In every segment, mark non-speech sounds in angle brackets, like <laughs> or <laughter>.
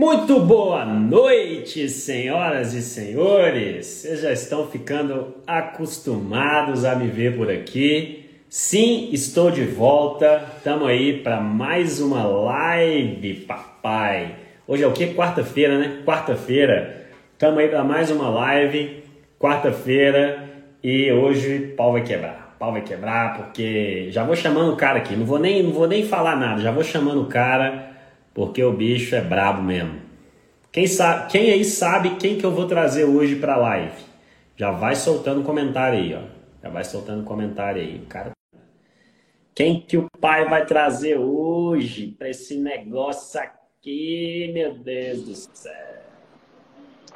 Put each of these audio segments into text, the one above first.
Muito boa noite, senhoras e senhores. Vocês já estão ficando acostumados a me ver por aqui. Sim, estou de volta. Estamos aí para mais uma live, papai. Hoje é o que? Quarta-feira, né? Quarta-feira. Estamos aí para mais uma live. Quarta-feira e hoje pau vai quebrar. Pau vai quebrar porque já vou chamando o cara aqui. Não vou nem, não vou nem falar nada. Já vou chamando o cara porque o bicho é brabo mesmo. Quem, sabe, quem aí sabe quem que eu vou trazer hoje para a live? Já vai soltando comentário aí, ó. Já vai soltando comentário aí. Cara quem que o pai vai trazer hoje para esse negócio aqui, meu Deus do céu?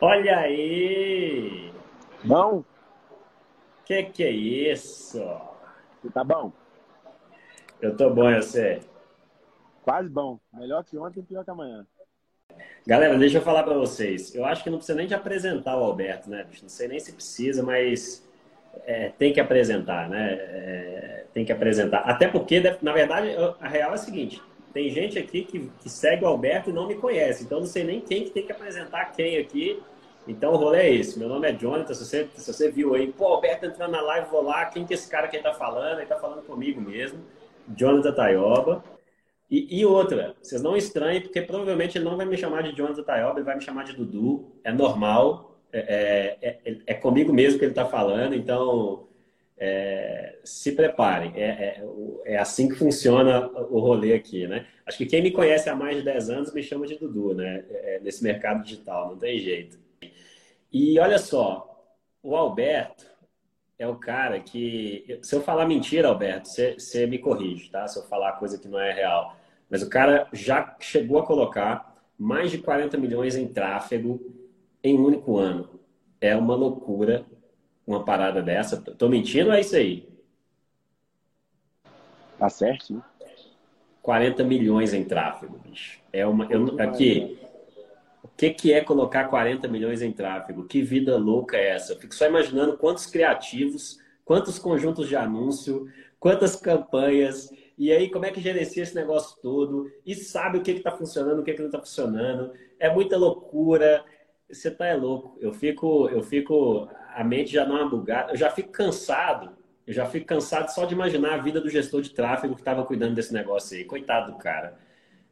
Olha aí! Bom? Que que é isso? Tá bom? Eu tô bom, eu sei. Quase bom. Melhor que ontem, pior que amanhã. Galera, deixa eu falar para vocês. Eu acho que não precisa nem de apresentar o Alberto, né? Não sei nem se precisa, mas é, tem que apresentar, né? É, tem que apresentar. Até porque, na verdade, a real é a seguinte: tem gente aqui que, que segue o Alberto e não me conhece, então não sei nem quem que tem que apresentar quem aqui. Então o rolê é esse. Meu nome é Jonathan. Se você, se você viu aí, pô, Alberto entrando na live, vou lá. Quem que é esse cara que ele tá falando? Ele tá falando comigo mesmo. Jonathan Taioba. E, e, outra, vocês não estranhem, porque provavelmente ele não vai me chamar de Jonathan Taioba, ele vai me chamar de Dudu. É normal, é, é, é, é comigo mesmo que ele está falando, então é, se preparem. É, é, é, assim que funciona o rolê aqui, né? Acho que quem me conhece há mais de 10 anos me chama de Dudu, né? Nesse mercado digital, não tem jeito. E olha só, o Alberto é o cara que. Se eu falar mentira, Alberto, você me corrige, tá? Se eu falar coisa que não é real. Mas o cara já chegou a colocar mais de 40 milhões em tráfego em um único ano. É uma loucura uma parada dessa. Tô mentindo é isso aí? Tá certo, né? 40 milhões em tráfego, bicho. É uma. Eu, aqui. O que, que é colocar 40 milhões em tráfego? Que vida louca é essa? Eu fico só imaginando quantos criativos, quantos conjuntos de anúncio, quantas campanhas, e aí, como é que gerencia esse negócio todo? E sabe o que está funcionando, o que, que não está funcionando? É muita loucura. Você tá é louco. Eu fico, eu fico, a mente já dá uma bugada. Eu já fico cansado. Eu já fico cansado só de imaginar a vida do gestor de tráfego que estava cuidando desse negócio aí. Coitado do cara.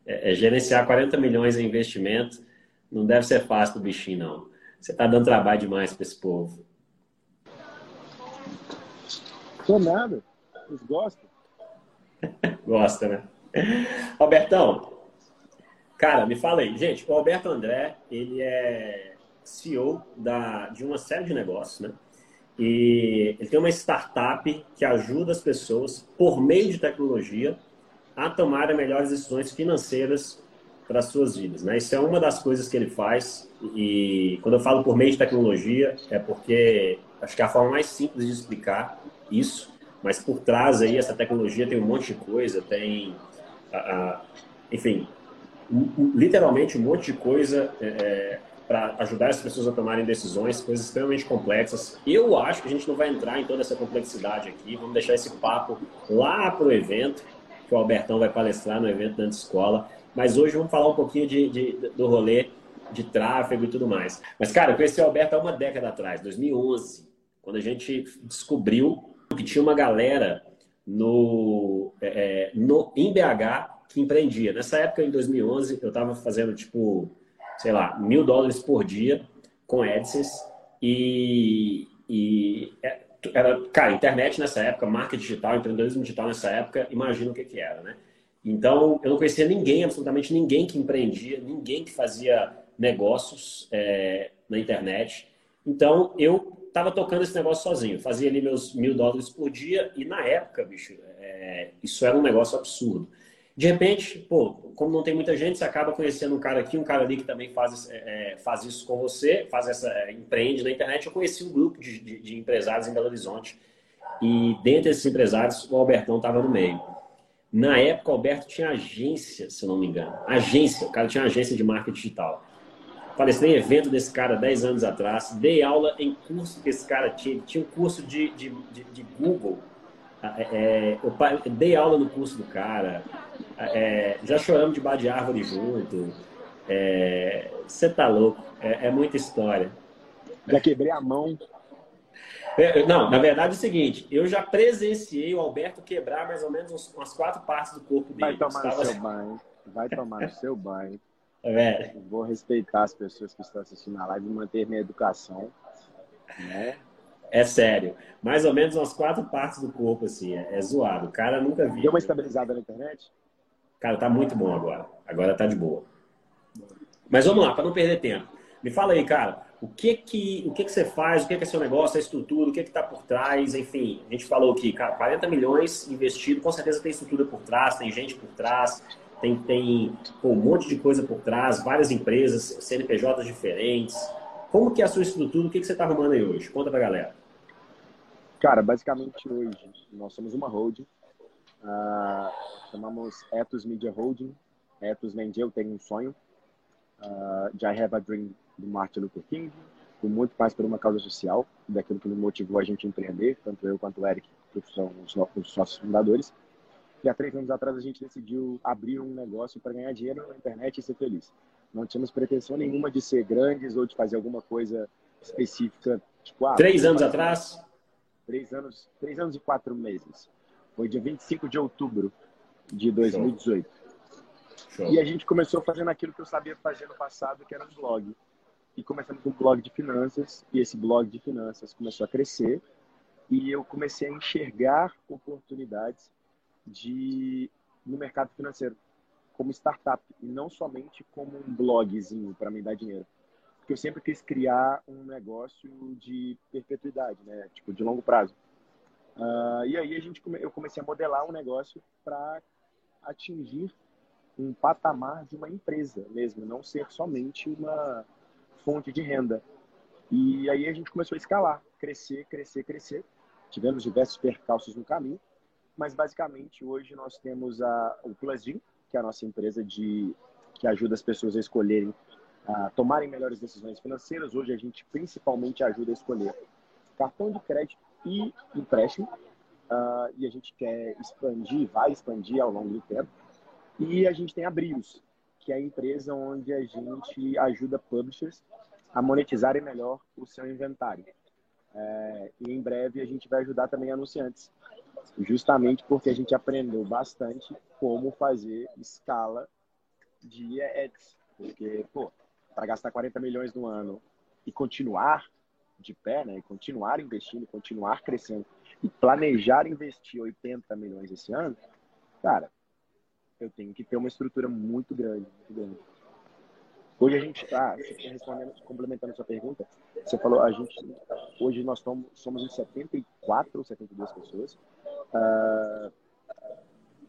É, é gerenciar 40 milhões em investimento não deve ser fácil do bichinho, não. Você está dando trabalho demais para esse povo. Tô nada. Eles gostam. Gosta, né? Albertão, cara, me fala aí. Gente, o Alberto André, ele é CEO da, de uma série de negócios, né? E ele tem uma startup que ajuda as pessoas, por meio de tecnologia, a tomarem melhores decisões financeiras para as suas vidas. Né? Isso é uma das coisas que ele faz. E quando eu falo por meio de tecnologia, é porque acho que é a forma mais simples de explicar isso mas por trás aí essa tecnologia tem um monte de coisa, tem, enfim, literalmente um monte de coisa é, é para ajudar as pessoas a tomarem decisões, coisas extremamente complexas. Eu acho que a gente não vai entrar em toda essa complexidade aqui, vamos deixar esse papo lá para o evento, que o Albertão vai palestrar no evento da escola. Mas hoje vamos falar um pouquinho de, de, do rolê de tráfego e tudo mais. Mas, cara, eu conheci o Alberto há uma década atrás, 2011, quando a gente descobriu que tinha uma galera no, é, é no, em BH que empreendia. Nessa época, em 2011, eu estava fazendo, tipo, sei lá, mil dólares por dia com AdSense e, e é, era, cara, internet nessa época, marketing digital, empreendedorismo digital nessa época, imagina o que que era, né? Então, eu não conhecia ninguém, absolutamente ninguém que empreendia, ninguém que fazia negócios é, na internet. Então, eu tava tocando esse negócio sozinho. Fazia ali meus mil dólares por dia e na época, bicho, é, isso era um negócio absurdo. De repente, pô, como não tem muita gente, você acaba conhecendo um cara aqui, um cara ali que também faz, é, faz isso com você, faz essa, é, empreende na internet. Eu conheci um grupo de, de, de empresários em Belo Horizonte e dentre esses empresários, o Albertão estava no meio. Na época, o Alberto tinha agência, se não me engano. Agência, o cara tinha agência de marketing digital. Palestrei em evento desse cara 10 anos atrás, dei aula em curso que esse cara tinha, tinha um curso de, de, de, de Google. Ah, é, é eu dei aula no curso do cara, ah, é, já choramos de bar de árvore junto. É, você tá louco, é, é, muita história. Já quebrei a mão. É, não, na verdade é o seguinte, eu já presenciei o Alberto quebrar mais ou menos umas quatro partes do corpo dele. Vai tomar no seu banho, vai tomar no seu banho. É. Vou respeitar as pessoas que estão assistindo a live e manter minha educação. Né? É sério. Mais ou menos umas quatro partes do corpo, assim. É, é zoado. O cara nunca viu. Deu uma estabilizada na internet? Cara, tá muito bom agora. Agora tá de boa. Mas vamos lá, para não perder tempo. Me fala aí, cara, o que que, o que, que você faz, o que, que é seu negócio, a estrutura, o que que tá por trás, enfim. A gente falou aqui, cara, 40 milhões investido, com certeza tem estrutura por trás, tem gente por trás, tem, tem pô, um monte de coisa por trás, várias empresas, CNPJs diferentes. Como que é a sua estrutura, o que, que você está arrumando aí hoje? Conta pra galera. Cara, basicamente hoje nós somos uma holding, uh, chamamos Ethos Media Holding. Ethos vem Eu Tenho um Sonho, uh, I Have a Dream, do Martin Luther King, com muito mais por uma causa social, daquilo que motivou a gente a empreender, tanto eu quanto o Eric, que são os nossos fundadores. E há três anos atrás a gente decidiu abrir um negócio para ganhar dinheiro na internet e ser feliz. Não tínhamos pretensão nenhuma de ser grandes ou de fazer alguma coisa específica. Tipo, ah, três anos atrás? Três anos, três anos e quatro meses. Foi dia 25 de outubro de 2018. Show. Show. E a gente começou fazendo aquilo que eu sabia fazer no passado, que era um blog. E começamos com um blog de finanças, e esse blog de finanças começou a crescer, e eu comecei a enxergar oportunidades de no mercado financeiro como startup e não somente como um blogzinho para me dar dinheiro. Porque eu sempre quis criar um negócio de perpetuidade, né? Tipo, de longo prazo. Uh, e aí a gente eu comecei a modelar um negócio para atingir um patamar de uma empresa mesmo, não ser somente uma fonte de renda. E aí a gente começou a escalar, crescer, crescer, crescer. Tivemos diversos percalços no caminho, mas basicamente hoje nós temos a, o Plusgym, que é a nossa empresa de, que ajuda as pessoas a escolherem, a tomarem melhores decisões financeiras. Hoje a gente principalmente ajuda a escolher cartão de crédito e empréstimo. Uh, e a gente quer expandir, vai expandir ao longo do tempo. E a gente tem a Brios, que é a empresa onde a gente ajuda publishers a monetizarem melhor o seu inventário. É, e em breve a gente vai ajudar também anunciantes justamente porque a gente aprendeu bastante como fazer escala de ads. Porque, pô, para gastar 40 milhões no ano e continuar de pé, né, e continuar investindo, continuar crescendo e planejar investir 80 milhões esse ano, cara, eu tenho que ter uma estrutura muito grande, muito grande. Hoje a gente está, respondendo, complementando a sua pergunta, você falou, a gente, hoje nós somos, somos em 74 ou 72 pessoas. Uh,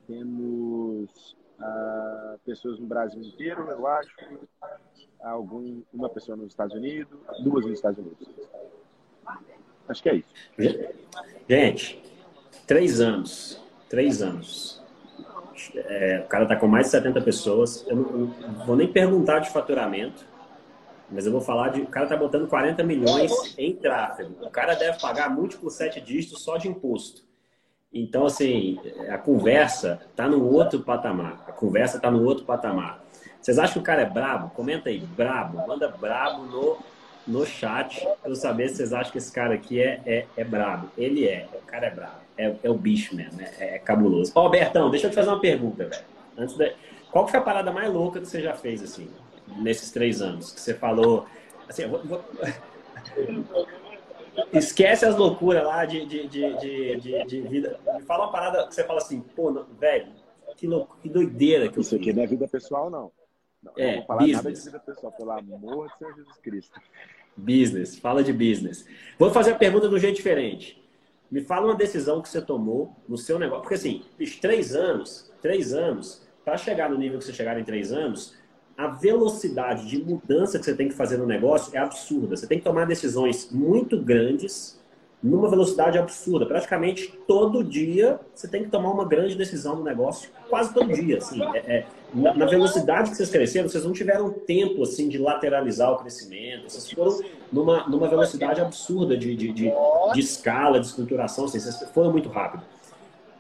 temos uh, pessoas no Brasil inteiro, eu acho, algum, uma pessoa nos Estados Unidos, duas nos Estados Unidos. Acho que é isso. Gente, três anos. Três anos é, o cara está com mais de 70 pessoas. Eu não, eu não, vou nem perguntar de faturamento, mas eu vou falar de. O cara está botando 40 milhões em tráfego. O cara deve pagar múltiplos sete dígitos só de imposto. Então, assim, a conversa está no outro patamar. A conversa está no outro patamar. Vocês acham que o cara é brabo? Comenta aí, brabo. Manda brabo no no chat para eu saber se vocês acham que esse cara aqui é, é, é brabo. Ele é, o cara é brabo. É, é o bicho mesmo, é, é cabuloso. Ó, Bertão, deixa eu te fazer uma pergunta, velho. Antes de... Qual foi a parada mais louca que você já fez, assim, nesses três anos? Que você falou. Assim, vou, vou... <laughs> Esquece as loucuras lá de, de, de, de, de, vida. Me fala uma parada que você fala assim, pô, não, velho, que, louco, que doideira que eu Isso aqui não é vida pessoal, não. Não, é, não vou falar business. nada de vida pessoal, pelo amor de Senhor Jesus Cristo. Business, fala de business. Vou fazer a pergunta de um jeito diferente. Me fala uma decisão que você tomou no seu negócio. Porque assim, três anos, três anos, para chegar no nível que você chegar em três anos, a velocidade de mudança que você tem que fazer no negócio é absurda. Você tem que tomar decisões muito grandes numa velocidade absurda. Praticamente todo dia você tem que tomar uma grande decisão no negócio, quase todo dia. Assim, é, é, na, na, velocidade que vocês cresceram, vocês não tiveram tempo assim de lateralizar o crescimento. Vocês foram numa, numa velocidade absurda de, de, de, de escala, de estruturação. Assim, vocês foram muito rápido.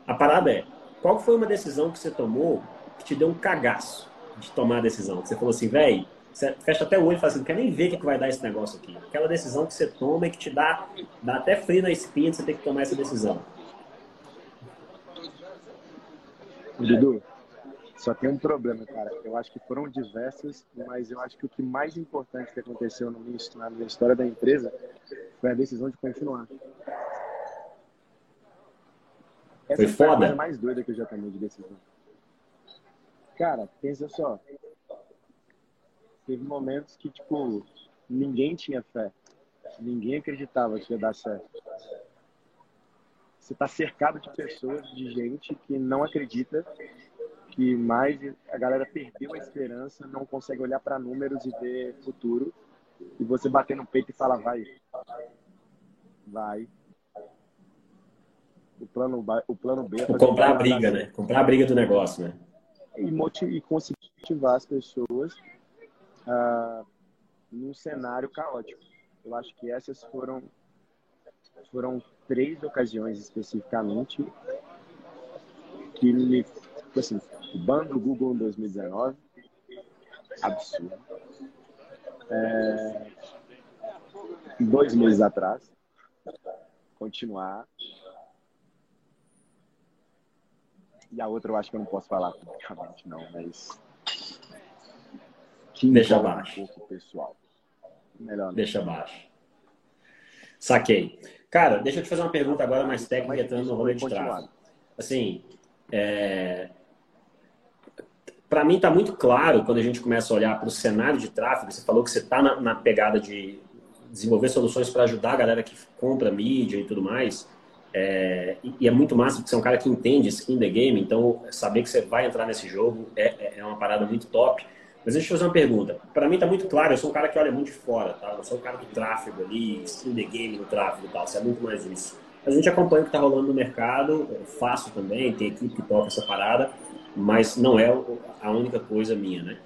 A parada é, qual foi uma decisão que você tomou que te deu um cagaço? De tomar a decisão? Você falou assim, velho, você fecha até o olho e fala assim, não quer nem ver o que, que vai dar esse negócio aqui. Aquela decisão que você toma e que te dá, dá até frio na espinha de você ter que tomar essa decisão. Dudu, só tem um problema, cara. Eu acho que foram diversas, mas eu acho que o que mais importante que aconteceu no na minha história da empresa foi a decisão de continuar. Essa foi foda? Foi a mais doida que eu já tomei de decisão. Cara, pensa só teve momentos que, tipo, ninguém tinha fé. Ninguém acreditava que ia dar certo. Você está cercado de pessoas, de gente que não acredita, que mais a galera perdeu a esperança, não consegue olhar para números e ver futuro. E você bater no peito e falar, vai, vai. O plano, o plano B é comprar a briga, né? Comprar a briga do negócio, né? E, motivar, e conseguir motivar as pessoas uh, num cenário caótico. Eu acho que essas foram foram três ocasiões especificamente que me tipo assim, o ban do Google em 2019, absurdo. É, dois meses atrás, continuar. E a outra eu acho que eu não posso falar publicamente, não, mas que Deixa abaixo. Um pessoal. Melhor. Deixa abaixo. Saquei. Cara, deixa eu te fazer uma pergunta agora mais técnica, entrando no rolê de tráfego. Assim, é... para mim está muito claro quando a gente começa a olhar para o cenário de tráfego. Você falou que você está na, na, pegada de desenvolver soluções para ajudar a galera que compra mídia e tudo mais. É... e é muito massa porque você é um cara que entende skin the game, então saber que você vai entrar nesse jogo é, é, é uma parada muito top. Mas deixa eu fazer uma pergunta. Para mim está muito claro, eu sou um cara que olha muito de fora, tá? Eu sou um cara do tráfego ali, stream the game no tráfego e tal, você é muito mais isso. A gente acompanha o que está rolando no mercado, eu faço também, tem equipe que toca essa parada, mas não é a única coisa minha, né?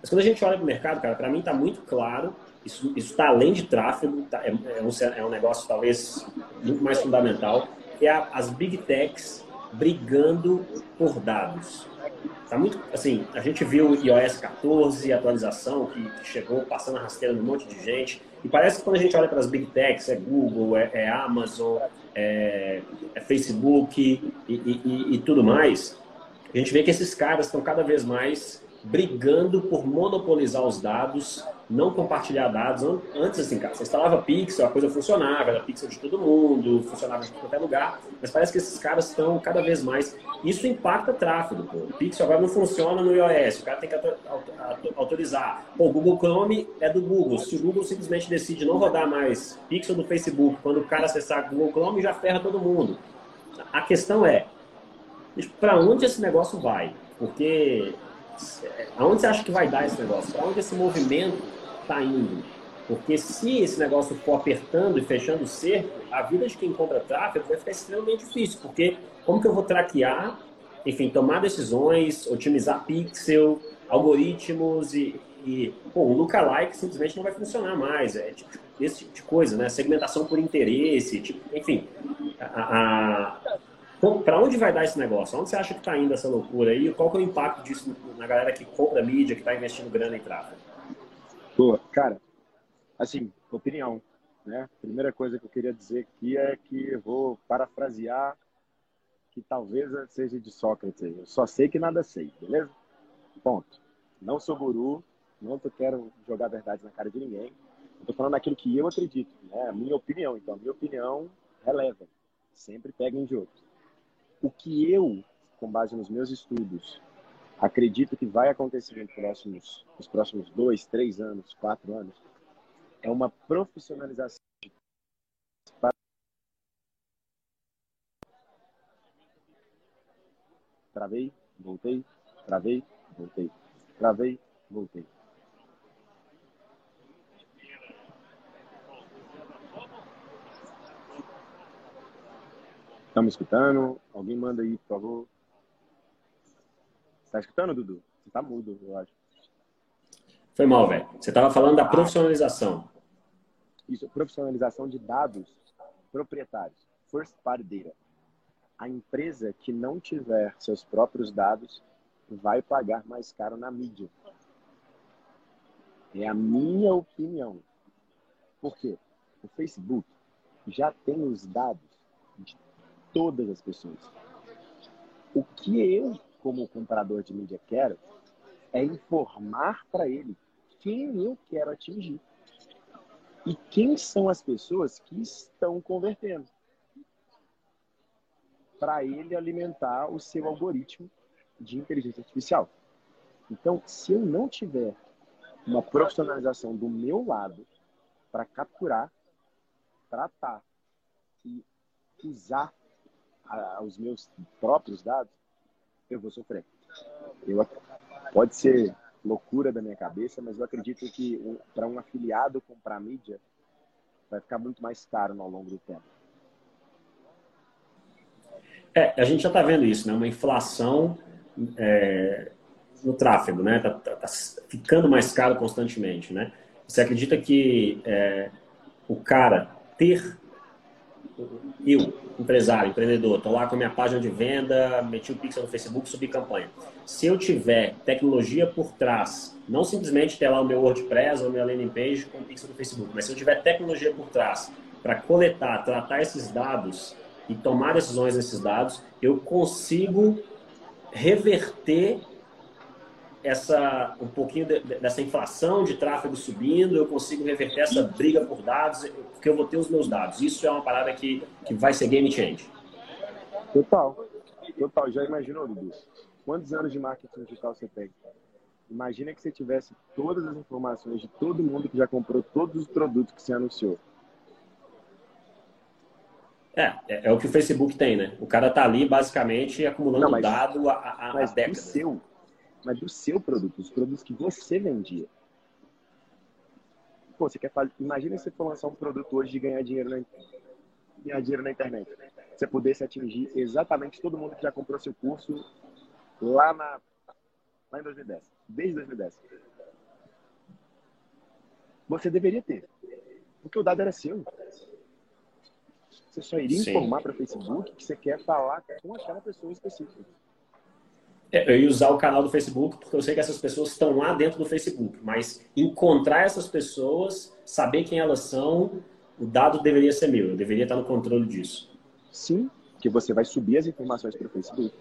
Mas quando a gente olha para o mercado, cara, para mim está muito claro, isso está além de tráfego, tá, é, é, um, é um negócio talvez muito mais fundamental, que é as big techs brigando por dados. Tá muito, assim, a gente viu o iOS 14, atualização que, chegou passando a rasteira num monte de gente. E parece que quando a gente olha para as big techs, é Google, é, é Amazon, é, é Facebook e, e, e, tudo mais, a gente vê que esses caras estão cada vez mais brigando por monopolizar os dados não compartilhar dados. Antes, assim, cara, você instalava Pixel, a coisa funcionava, era Pixel de todo mundo, funcionava em qualquer lugar, mas parece que esses caras estão cada vez mais. Isso impacta tráfego. Pô. O Pixel agora não funciona no iOS, o cara tem que autorizar. Pô, o Google Chrome é do Google. Se o Google simplesmente decide não rodar mais Pixel do Facebook, quando o cara acessar Google Chrome, já ferra todo mundo. A questão é, para onde esse negócio vai? Porque aonde você acha que vai dar esse negócio? Para onde esse movimento está indo? Porque se esse negócio for apertando e fechando o cerco, a vida de quem compra tráfego vai ficar extremamente difícil, porque como que eu vou traquear, enfim, tomar decisões, otimizar pixel, algoritmos e, e pô, o lookalike simplesmente não vai funcionar mais. É tipo, esse tipo de coisa, né? Segmentação por interesse, tipo, enfim. A, a, para onde vai dar esse negócio? Onde você acha que está indo essa loucura aí? Qual que é o impacto disso na galera que compra mídia, que está investindo grana em tráfego? Boa, cara, assim, opinião, né? Primeira coisa que eu queria dizer aqui é que vou parafrasear que talvez seja de Sócrates. Eu só sei que nada sei, beleza? Ponto. Não sou guru, não quero jogar verdade na cara de ninguém. Tô falando aquilo que eu acredito, né? A minha opinião. Então, a minha opinião releva. Sempre peguem de outros. O que eu, com base nos meus estudos, acredito que vai acontecer nos próximos, nos próximos dois, três anos, quatro anos, é uma profissionalização. Travei, voltei, travei, voltei, travei, voltei. Estão me escutando? Alguém manda aí, por favor. Tá escutando, Dudu? Você tá mudo, eu acho. Foi mal, velho. Você estava falando da profissionalização. Isso, profissionalização de dados proprietários. First party data. A empresa que não tiver seus próprios dados, vai pagar mais caro na mídia. É a minha opinião. Por quê? O Facebook já tem os dados de todas as pessoas. O que eu, como comprador de mídia, quero é informar para ele quem eu quero atingir e quem são as pessoas que estão convertendo para ele alimentar o seu algoritmo de inteligência artificial. Então, se eu não tiver uma profissionalização do meu lado para capturar, tratar e usar a, os meus próprios dados, eu vou sofrer. Eu, pode ser loucura da minha cabeça, mas eu acredito que um, para um afiliado comprar mídia vai ficar muito mais caro ao longo do tempo. É, a gente já está vendo isso, né? Uma inflação é, no tráfego, né? Tá, tá, tá, ficando mais caro constantemente, né? Você acredita que é, o cara ter eu, empresário, empreendedor, estou lá com a minha página de venda, meti o pixel no Facebook, subi campanha. Se eu tiver tecnologia por trás, não simplesmente ter lá o meu WordPress ou a minha landing page com o pixel do Facebook, mas se eu tiver tecnologia por trás para coletar, tratar esses dados e tomar decisões nesses dados, eu consigo reverter essa um pouquinho de, dessa inflação de tráfego subindo, eu consigo reverter essa briga por dados, porque eu vou ter os meus dados. Isso é uma parada que, que vai ser game change. Total. Total. Já imaginou, Dudu? Quantos anos de marketing digital você tem? Imagina que você tivesse todas as informações de todo mundo que já comprou todos os produtos que você anunciou. É, é, é, o que o Facebook tem, né? O cara tá ali basicamente acumulando Não, mas, dado a, a, mas décadas. Do seu, mas do seu produto, os produtos que você vendia. Pô, você quer fazer. Imagina se você for lançar um produto hoje de ganhar dinheiro na, ganhar dinheiro na internet. Você pudesse atingir exatamente todo mundo que já comprou seu curso lá, na, lá em 2010. Desde 2010. Você deveria ter. Porque o dado era seu. Você só iria Sim. informar para o Facebook que você quer falar com aquela pessoa específica. É, eu ia usar o canal do Facebook porque eu sei que essas pessoas estão lá dentro do Facebook, mas encontrar essas pessoas, saber quem elas são, o dado deveria ser meu, eu deveria estar no controle disso. Sim, que você vai subir as informações para o Facebook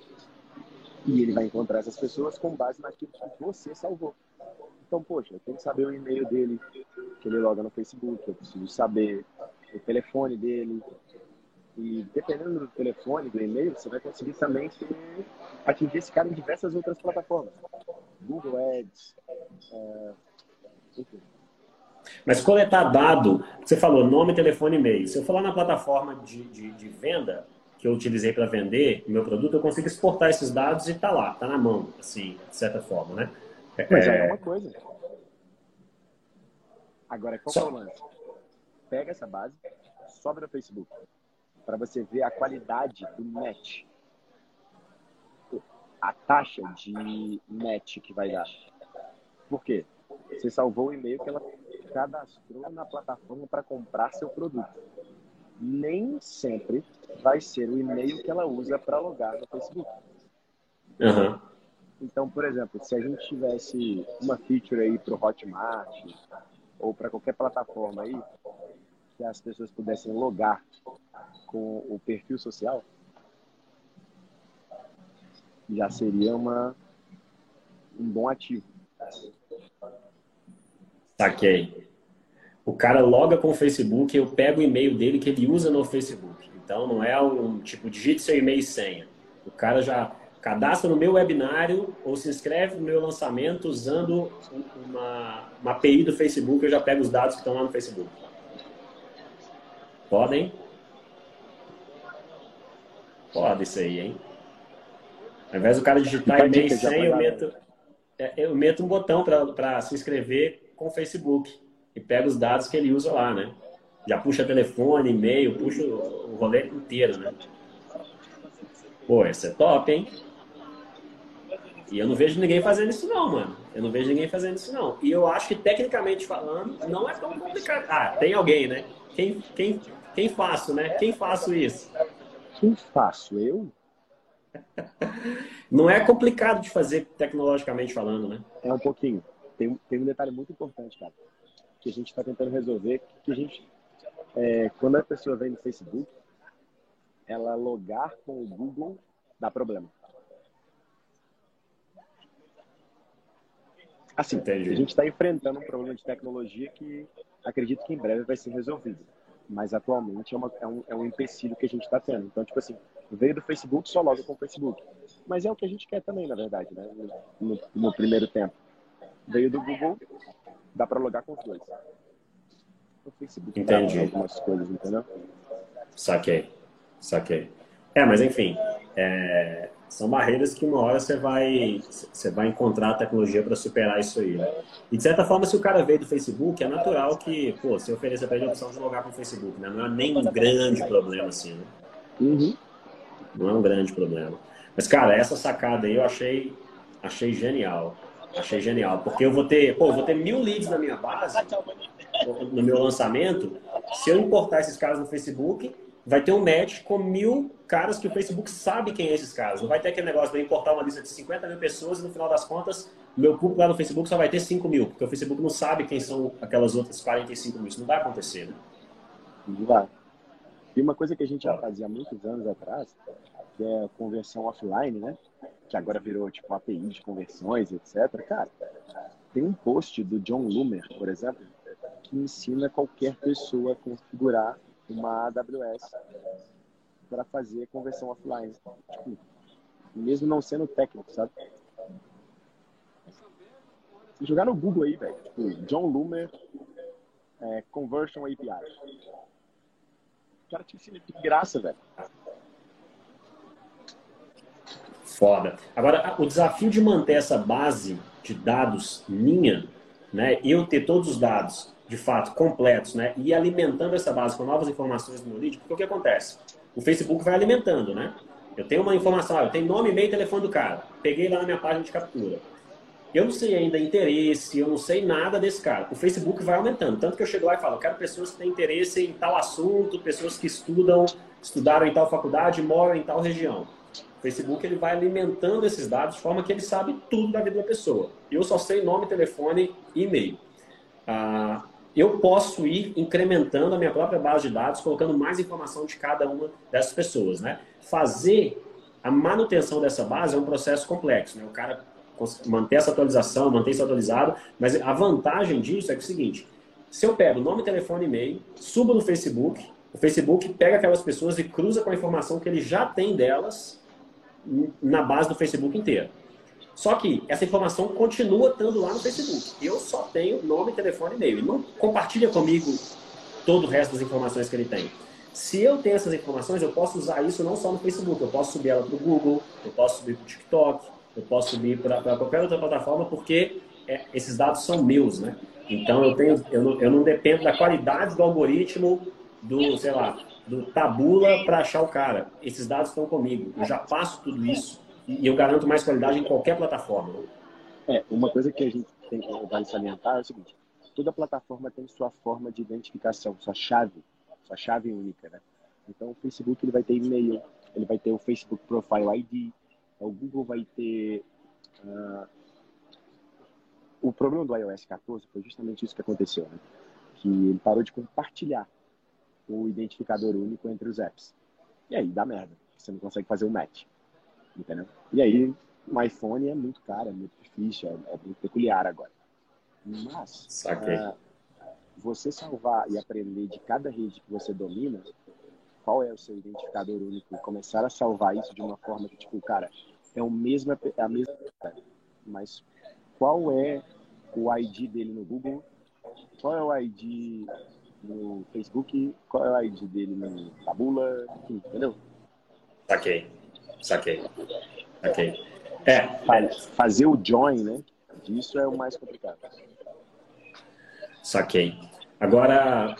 e ele vai encontrar essas pessoas com base naquilo que você salvou. Então, poxa, eu tenho que saber o e-mail dele, que ele loga no Facebook, eu preciso saber o telefone dele, e dependendo do telefone, do e-mail, você vai conseguir também atingir esse cara em diversas outras plataformas. Google Ads, é, enfim. Mas coletar dado, você falou nome, telefone, e-mail. Se eu falar na plataforma de, de, de venda que eu utilizei para vender o meu produto, eu consigo exportar esses dados e tá lá, tá na mão, assim, de certa forma, né? Mas é, é uma coisa. Agora, qual Só... é o lance? Pega essa base, sobe no Facebook para você ver a qualidade do match. A taxa de match que vai dar. Por quê? Você salvou o e-mail que ela cadastrou na plataforma para comprar seu produto. Nem sempre vai ser o e-mail que ela usa para logar no Facebook. Uhum. Então, por exemplo, se a gente tivesse uma feature aí para o Hotmart ou para qualquer plataforma aí, que as pessoas pudessem logar com o perfil social, já seria uma, um bom ativo. Saquei. O cara loga com o Facebook, eu pego o e-mail dele que ele usa no Facebook. Então não é um tipo, digite seu e-mail e senha. O cara já cadastra no meu webinário ou se inscreve no meu lançamento usando uma, uma API do Facebook, eu já pego os dados que estão lá no Facebook. Podem? Pode isso aí, hein? Ao invés do cara digitar e-mail e senha, eu meto, é, eu meto um botão para se inscrever com o Facebook e pega os dados que ele usa lá, né? Já puxa telefone, e-mail, puxa o rolê inteiro, né? Pô, isso é top, hein? E eu não vejo ninguém fazendo isso não, mano. Eu não vejo ninguém fazendo isso não. E eu acho que, tecnicamente falando, não é tão complicado. Ah, tem alguém, né? Quem, quem, quem faço, né? Quem faço isso? Quem faço? Eu? <laughs> Não é complicado de fazer tecnologicamente falando, né? É um pouquinho. Tem, tem um detalhe muito importante, cara, que a gente está tentando resolver, que a gente, é, quando a pessoa vem no Facebook, ela logar com o Google dá problema. Assim, Entendi. a gente está enfrentando um problema de tecnologia que acredito que em breve vai ser resolvido. Mas atualmente é, uma, é, um, é um empecilho que a gente está tendo. Então, tipo assim, veio do Facebook, só loga com o Facebook. Mas é o que a gente quer também, na verdade, né? No, no primeiro tempo. Veio do Google, dá para logar com os dois. O Facebook Entendi. algumas coisas, entendeu? Saquei, saquei. É, mas enfim, é, são barreiras que uma hora você vai, você vai encontrar a tecnologia para superar isso aí. Né? E de certa forma, se o cara veio do Facebook, é natural que, pô, você ofereça para ele a opção de logar com o Facebook, né? Não é nem um grande problema assim, né? Uhum. Não é um grande problema. Mas, cara, essa sacada aí eu achei, achei genial. Achei genial. Porque eu vou ter, pô, eu vou ter mil leads na minha base, no meu lançamento. Se eu importar esses caras no Facebook, vai ter um match com mil caras que o Facebook sabe quem é esses caras. Não vai ter aquele negócio de importar uma lista de 50 mil pessoas e no final das contas, meu público lá no Facebook só vai ter 5 mil, porque o Facebook não sabe quem são aquelas outras 45 mil. Isso não vai acontecer, né? Não vai. E uma coisa que a gente já fazia há muitos anos atrás, que é conversão offline, né? Que agora virou tipo API de conversões, etc. Cara, tem um post do John Loomer, por exemplo, que ensina qualquer pessoa a configurar uma AWS para fazer conversão offline. Tipo, mesmo não sendo técnico, sabe? Se jogar no Google aí, velho, tipo, John Loomer é, Conversion API. O cara te ensina de graça, velho. Foda. Agora, o desafio de manter essa base de dados minha, né? Eu ter todos os dados de fato completos, né? E alimentando essa base com novas informações do meu lead, porque o que acontece? O Facebook vai alimentando, né? Eu tenho uma informação, eu tenho nome, e-mail telefone do cara. Peguei lá na minha página de captura. Eu não sei ainda interesse, eu não sei nada desse cara. O Facebook vai aumentando. Tanto que eu chego lá e falo, eu quero pessoas que têm interesse em tal assunto, pessoas que estudam, estudaram em tal faculdade, moram em tal região. O Facebook ele vai alimentando esses dados de forma que ele sabe tudo da vida da pessoa. Eu só sei nome, telefone e e-mail. Ah, eu posso ir incrementando a minha própria base de dados, colocando mais informação de cada uma dessas pessoas, né? Fazer a manutenção dessa base é um processo complexo, né? O cara manter essa atualização, manter isso atualizado, mas a vantagem disso é, que é o seguinte, se eu pego nome, telefone, e-mail, subo no Facebook, o Facebook pega aquelas pessoas e cruza com a informação que ele já tem delas na base do Facebook inteiro. Só que essa informação continua estando lá no Facebook. Eu só tenho nome, telefone e e-mail. Ele não compartilha comigo todo o resto das informações que ele tem. Se eu tenho essas informações, eu posso usar isso não só no Facebook, eu posso subir ela para o Google, eu posso subir para o TikTok, eu posso subir para qualquer outra plataforma, porque é, esses dados são meus, né? Então eu, tenho, eu, não, eu não dependo da qualidade do algoritmo do, sei lá, do tabula para achar o cara. Esses dados estão comigo. Eu já passo tudo isso e eu garanto mais qualidade em qualquer plataforma. É, uma coisa que a gente tem que vale salientar é o seguinte: toda plataforma tem sua forma de identificação, sua chave, sua chave única, né? Então o Facebook ele vai ter e-mail, ele vai ter o Facebook Profile ID, o Google vai ter uh... o problema do iOS 14 foi justamente isso que aconteceu, né? Que ele parou de compartilhar o identificador único entre os apps. E aí dá merda, você não consegue fazer o match entendeu? E aí, o iPhone é muito caro, é muito difícil, é, é muito peculiar agora. Mas, uh, você salvar e aprender de cada rede que você domina, qual é o seu identificador único, e começar a salvar isso de uma forma que, tipo, cara, é, o mesmo, é a mesma, mas qual é o ID dele no Google, qual é o ID no Facebook, qual é o ID dele no Tabula, enfim, entendeu? Ok. Saquei. Saquei. É. Fazer o join, né? Disso é o mais complicado. Saquei. Agora,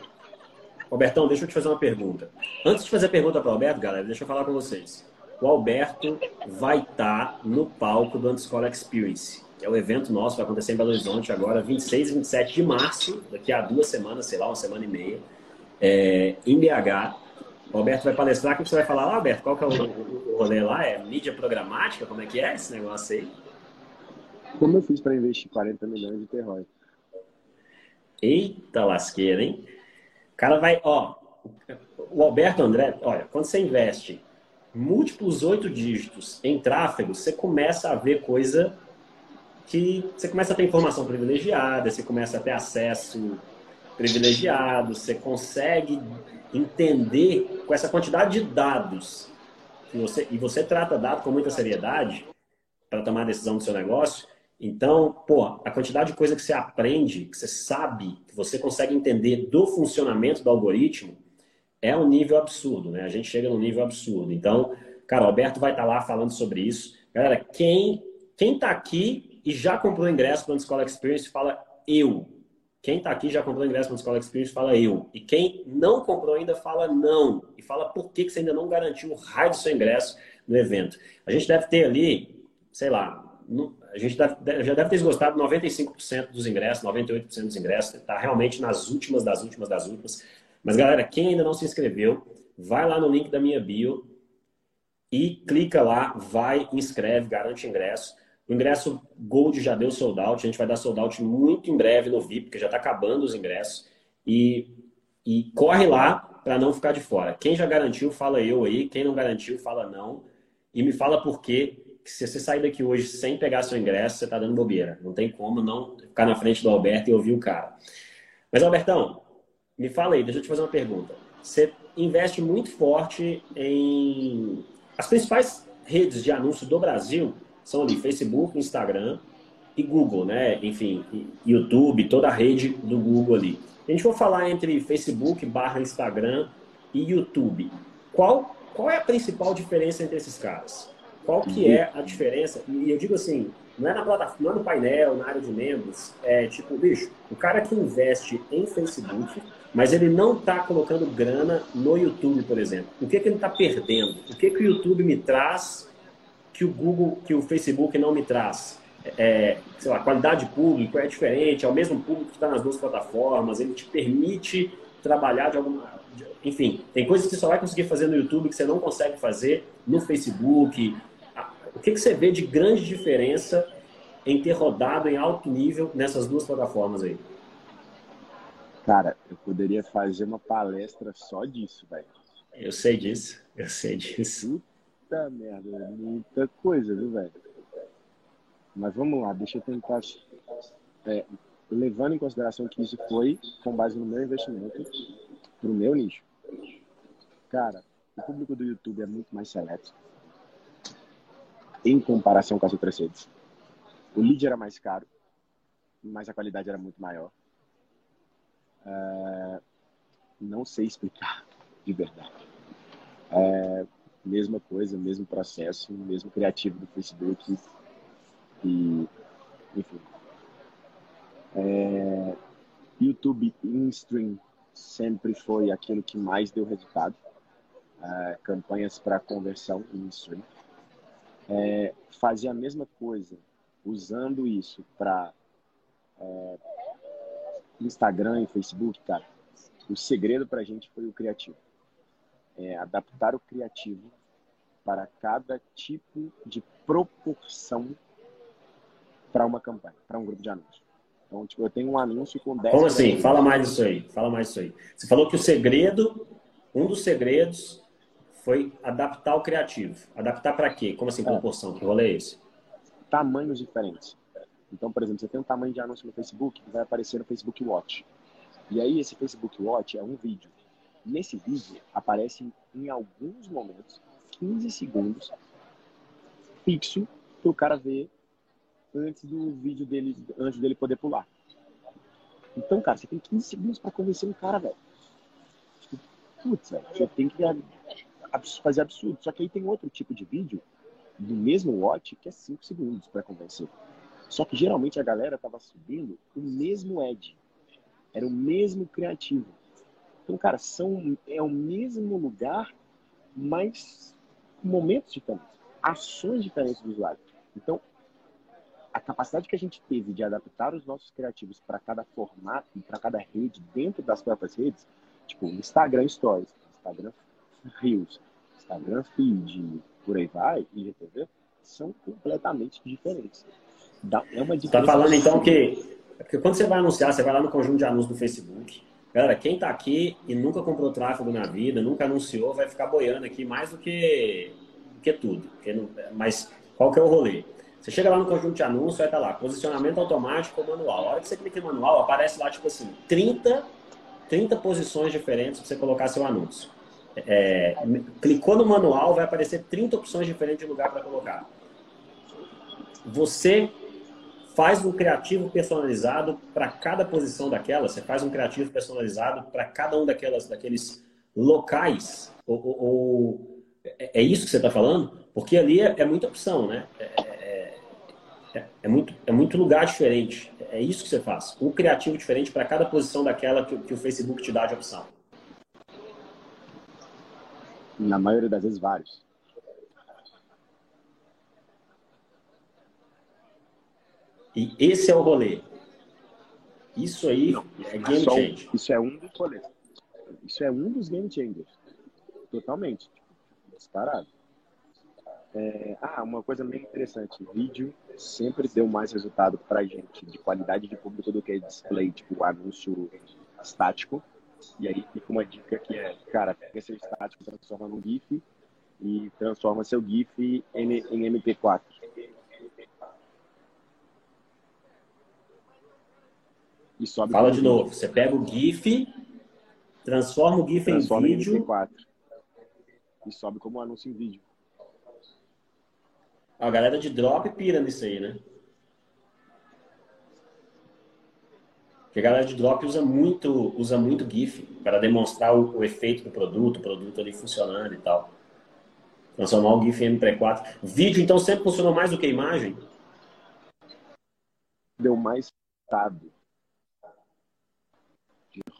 Albertão, deixa eu te fazer uma pergunta. Antes de fazer a pergunta para o Alberto, galera, deixa eu falar com vocês. O Alberto vai estar tá no palco do Antiscola Experience, que é o evento nosso, vai acontecer em Belo Horizonte agora, 26 e 27 de março, daqui a duas semanas, sei lá, uma semana e meia, é, em BH O Alberto vai palestrar, que você vai falar lá, Alberto? Qual que é o, o rolê lá? É mídia programática? Como é que é esse negócio aí? Como eu fiz para investir 40 milhões de terror? Eita lasqueira, hein? O cara vai, ó, o Alberto André, olha, quando você investe múltiplos oito dígitos em tráfego, você começa a ver coisa que você começa a ter informação privilegiada, você começa a ter acesso privilegiado, você consegue entender com essa quantidade de dados que você e você trata dados com muita seriedade para tomar a decisão do seu negócio. Então, pô, a quantidade de coisa que você aprende, que você sabe, que você consegue entender do funcionamento do algoritmo, é um nível absurdo, né? A gente chega num nível absurdo. Então, cara, o Alberto vai estar tá lá falando sobre isso. Galera, quem quem está aqui e já comprou ingresso para a Escola Experience, fala eu. Quem está aqui já comprou ingresso a Escola Experience, fala eu. E quem não comprou ainda, fala não. E fala por que, que você ainda não garantiu o raio do seu ingresso no evento. A gente deve ter ali, sei lá, a gente deve, já deve ter esgotado 95% dos ingressos, 98% dos ingressos. Está realmente nas últimas das últimas das últimas. Mas, galera, quem ainda não se inscreveu, vai lá no link da minha bio e clica lá, vai, inscreve, garante ingresso. O ingresso Gold já deu sold out. A gente vai dar sold out muito em breve no VIP, porque já está acabando os ingressos. E, e corre lá para não ficar de fora. Quem já garantiu, fala eu aí. Quem não garantiu, fala não. E me fala por quê. Que se você sair daqui hoje sem pegar seu ingresso, você está dando bobeira. Não tem como não ficar na frente do Alberto e ouvir o cara. Mas, Albertão, me fala aí, deixa eu te fazer uma pergunta. Você investe muito forte em. As principais redes de anúncio do Brasil são ali Facebook, Instagram e Google, né? Enfim, YouTube, toda a rede do Google ali. A gente for falar entre Facebook barra Instagram e YouTube. Qual, qual é a principal diferença entre esses caras? Qual que é a diferença? E eu digo assim, não é na plataforma, não é no painel, na área de membros. É tipo, bicho, o cara que investe em Facebook, mas ele não está colocando grana no YouTube, por exemplo. O que, que ele está perdendo? O que, que o YouTube me traz que o Google, que o Facebook não me traz. É, sei lá, qualidade de público é diferente, é o mesmo público que está nas duas plataformas, ele te permite trabalhar de alguma. Enfim, tem coisas que você só vai conseguir fazer no YouTube que você não consegue fazer no Facebook. O que, que você vê de grande diferença em ter rodado em alto nível nessas duas plataformas aí? Cara, eu poderia fazer uma palestra só disso, velho. Eu sei disso, eu sei disso. Puta merda, muita coisa, viu, velho? Mas vamos lá, deixa eu tentar. É, levando em consideração que isso foi com base no meu investimento, pro meu nicho. Cara, o público do YouTube é muito mais seleto em comparação com as outras redes. O lead era mais caro, mas a qualidade era muito maior. É, não sei explicar de verdade. É, mesma coisa, mesmo processo, mesmo criativo do Facebook. E, enfim. É, YouTube in stream sempre foi aquilo que mais deu resultado. É, campanhas para conversão in stream. É, fazer a mesma coisa, usando isso para é, Instagram e Facebook, cara. O segredo para a gente foi o criativo é, adaptar o criativo para cada tipo de proporção para uma campanha, para um grupo de anúncios. Então, tipo, eu tenho um anúncio com 10... Como assim? Fala mais disso aí. Fala mais disso aí. Você falou que o segredo, um dos segredos foi adaptar o criativo. Adaptar para quê? Como assim, é. proporção? É. Que rolê é esse? Tamanhos diferentes. Então, por exemplo, você tem um tamanho de anúncio no Facebook que vai aparecer no Facebook Watch. E aí, esse Facebook Watch é um vídeo. Nesse vídeo aparece em alguns momentos 15 segundos fixo para o cara ver antes do vídeo dele, antes dele poder pular. Então, cara, você tem 15 segundos para convencer um cara, velho. Tipo, putz, você tem que fazer absurdo. Só que aí tem outro tipo de vídeo do mesmo watch que é 5 segundos para convencer. Só que geralmente a galera tava subindo o mesmo edge. Era o mesmo criativo. Então, cara, são, é o mesmo lugar, mas momentos diferentes, ações diferentes do usuário. Então, a capacidade que a gente teve de adaptar os nossos criativos para cada formato e para cada rede dentro das próprias redes, tipo Instagram Stories, Instagram Reels, Instagram Feed, por aí vai, IGTV, são completamente diferentes. é uma diferença. Tá falando então que, que quando você vai anunciar, você vai lá no conjunto de anúncios do Facebook. Galera, quem tá aqui e nunca comprou tráfego na vida, nunca anunciou, vai ficar boiando aqui mais do que, que tudo. Não, mas qual que é o rolê? Você chega lá no conjunto de anúncios, vai estar tá lá, posicionamento automático ou manual. A hora que você clica em manual, aparece lá, tipo assim, 30, 30 posições diferentes para você colocar seu anúncio. É, clicou no manual, vai aparecer 30 opções diferentes de lugar para colocar. Você faz um criativo personalizado para cada posição daquela, você faz um criativo personalizado para cada um daquelas, daqueles locais. Ou, ou, ou é, é isso que você está falando? Porque ali é, é, muita opção, né? É, é, é, é, muito, é muito lugar diferente. É isso que você faz. Um criativo diferente para cada posição daquela que, que o Facebook te dá de opção. Na maioria das vezes, vários. E esse é o rolê. Isso aí Não, é game changer. Isso é um dos rolês. Isso é um dos game changers. Totalmente. Disparado. É, ah, uma coisa bem interessante. Vídeo sempre deu mais resultado pra gente de qualidade de público do que display, tipo anúncio estático. E aí fica uma dica que é, cara, pega seu estático, transforma num GIF e transforma seu GIF em, em MP4. E sobe Fala de novo. Você pega o GIF, transforma o GIF transforma em vídeo. Em MP4. E sobe como anúncio em vídeo. A galera de drop pira nisso aí, né? Porque a galera de drop usa muito, usa muito GIF para demonstrar o, o, efeito do produto, o produto ali funcionando e tal. Transformar o GIF em MP4. Vídeo, então, sempre funcionou mais do que imagem? Deu mais resultado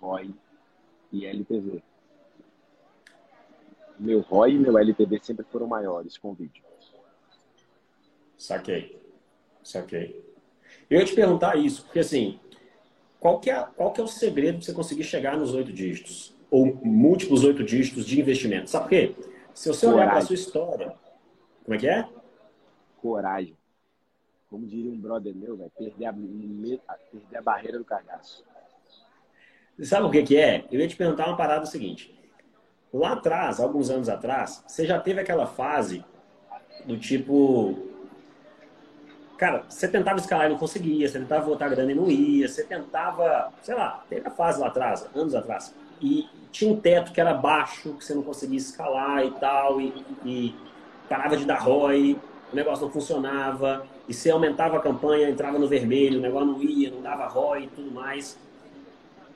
ROI e LTV. Meu ROI e meu LTV sempre foram maiores com vídeo. Saquei. Saquei. Eu ia te perguntar isso, porque assim, qual que, é, qual que é o segredo para você conseguir chegar nos oito dígitos? Ou múltiplos oito dígitos de investimento? Sabe por quê? Se você olhar para a sua história, como é que é? Coragem. Como diria um brother meu, vai perder a, perder a barreira do cagaço. Sabe o que, que é? Eu ia te perguntar uma parada seguinte. Lá atrás, alguns anos atrás, você já teve aquela fase do tipo, Cara, você tentava escalar e não conseguia, você tentava voltar grana e não ia, você tentava, sei lá, teve a fase lá atrás, anos atrás, e tinha um teto que era baixo, que você não conseguia escalar e tal, e, e parava de dar ROI, o negócio não funcionava, e você aumentava a campanha, entrava no vermelho, o negócio não ia, não dava ROI e tudo mais.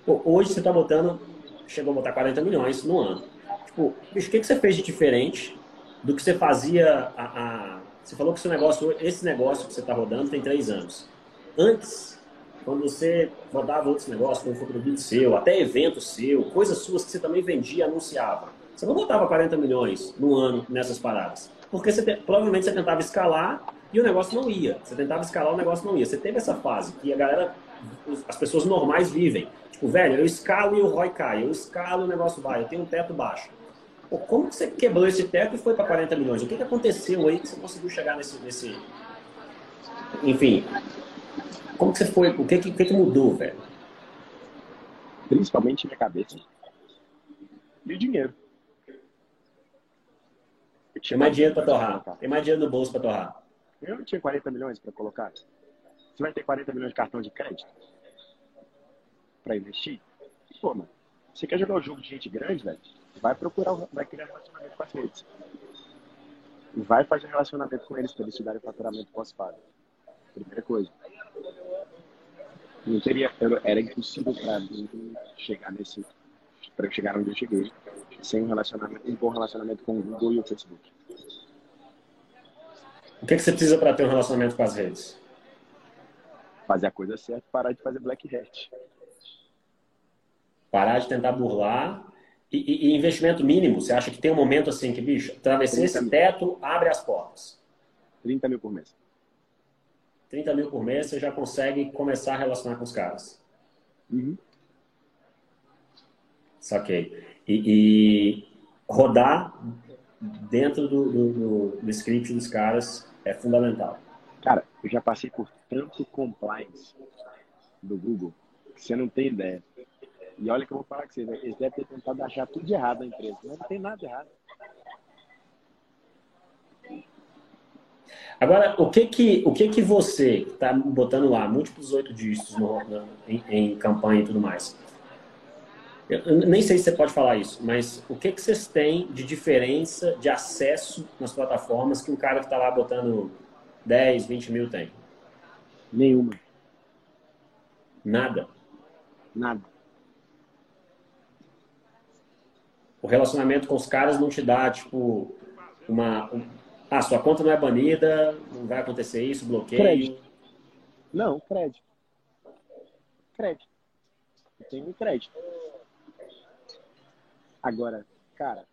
Pô, hoje você está botando, chegou a botar 40 milhões no ano. Tipo, bicho, o que, que você fez de diferente do que você fazia a, a você falou que esse negócio, esse negócio que você está rodando tem três anos. Antes, quando você rodava outros negócios, como foi produto seu, até evento seu, coisas suas que você também vendia anunciava, você não botava 40 milhões no ano nessas paradas. Porque você, provavelmente você tentava escalar e o negócio não ia. Você tentava escalar, o negócio não ia. Você teve essa fase que a galera, as pessoas normais vivem. Tipo, velho, eu escalo e o ROI cai. Eu escalo e o negócio vai. Eu tenho um teto baixo. Pô, como que você quebrou esse teto e foi para 40 milhões? O que, que aconteceu aí que você conseguiu chegar nesse, nesse... Enfim, como que você foi? O que, que, que mudou, velho? Principalmente minha cabeça. E o dinheiro. Tem mais dinheiro para torrar. Tem mais dinheiro no bolso para torrar. Eu tinha 40 milhões para colocar. Você vai ter 40 milhões de cartão de crédito para investir? Pô, mano, você quer jogar o jogo de gente grande, velho? Vai procurar, vai criar relacionamento com as redes. Vai fazer relacionamento com eles para eles te darem faturamento pós-pago. Primeira coisa. Não teria, era impossível para mim chegar nesse, para chegar onde eu cheguei, sem um relacionamento, um bom relacionamento com o Google e o Facebook. O que, é que você precisa para ter um relacionamento com as redes? Fazer a coisa certa, parar de fazer black hat. Parar de tentar burlar e, e, investimento mínimo, você acha que tem um momento assim que, bicho, atravessei esse mil. teto, abre as portas? 30 mil por mês. 30 mil por mês, você já consegue começar a relacionar com os caras. Uhum. Saquei. E, e rodar dentro do, do, do, do script dos caras é fundamental. Cara, eu já passei por tanto compliance do Google que você não tem ideia. E olha que eu vou falar com vocês, eles devem ter tentado achar tudo de errado na empresa, mas não tem nada errado. Agora, o que que, o que, que você está botando lá, múltiplos oito dígitos no, em, em, campanha e tudo mais? Eu nem sei se você pode falar isso, mas o que, que vocês têm de diferença de acesso nas plataformas que um cara que está lá botando 10, 20 mil tem? Nenhuma. Nada? Nada. O relacionamento com os caras não te dá, tipo, uma, ah, sua conta não é banida, não vai acontecer isso, bloqueio. Crédito. Não, crédito. Crédito. Eu tenho crédito. Agora, cara,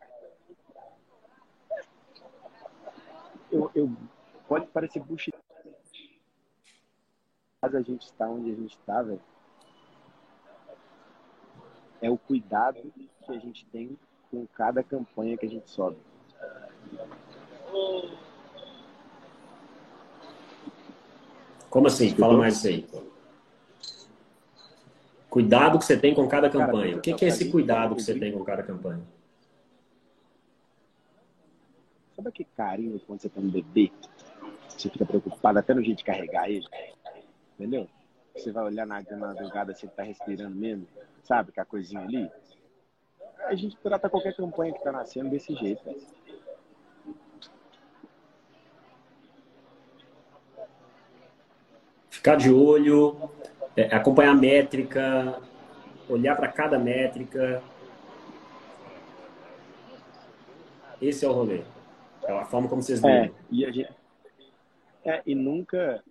eu, eu pode parecer bullshit. A gente está onde a gente está, velho. É o cuidado que a gente tem com cada campanha que a gente sobe. Como assim? Fala mais isso aí. Cuidado que você tem com cada campanha. O que, que é esse cuidado que você tem com cada campanha? Sabe aquele carinho quando você tem um bebê? Você fica preocupado até no jeito de carregar ele. Entendeu? Você vai olhar na madrugada se ele tá respirando mesmo. Sabe, com a coisinha ali. A gente trata qualquer campanha que tá nascendo desse jeito. ficar de olho, é, acompanhar a métrica, olhar para cada métrica. Esse é o rolê. É a forma como vocês veem. É, e, gente, é, e nunca,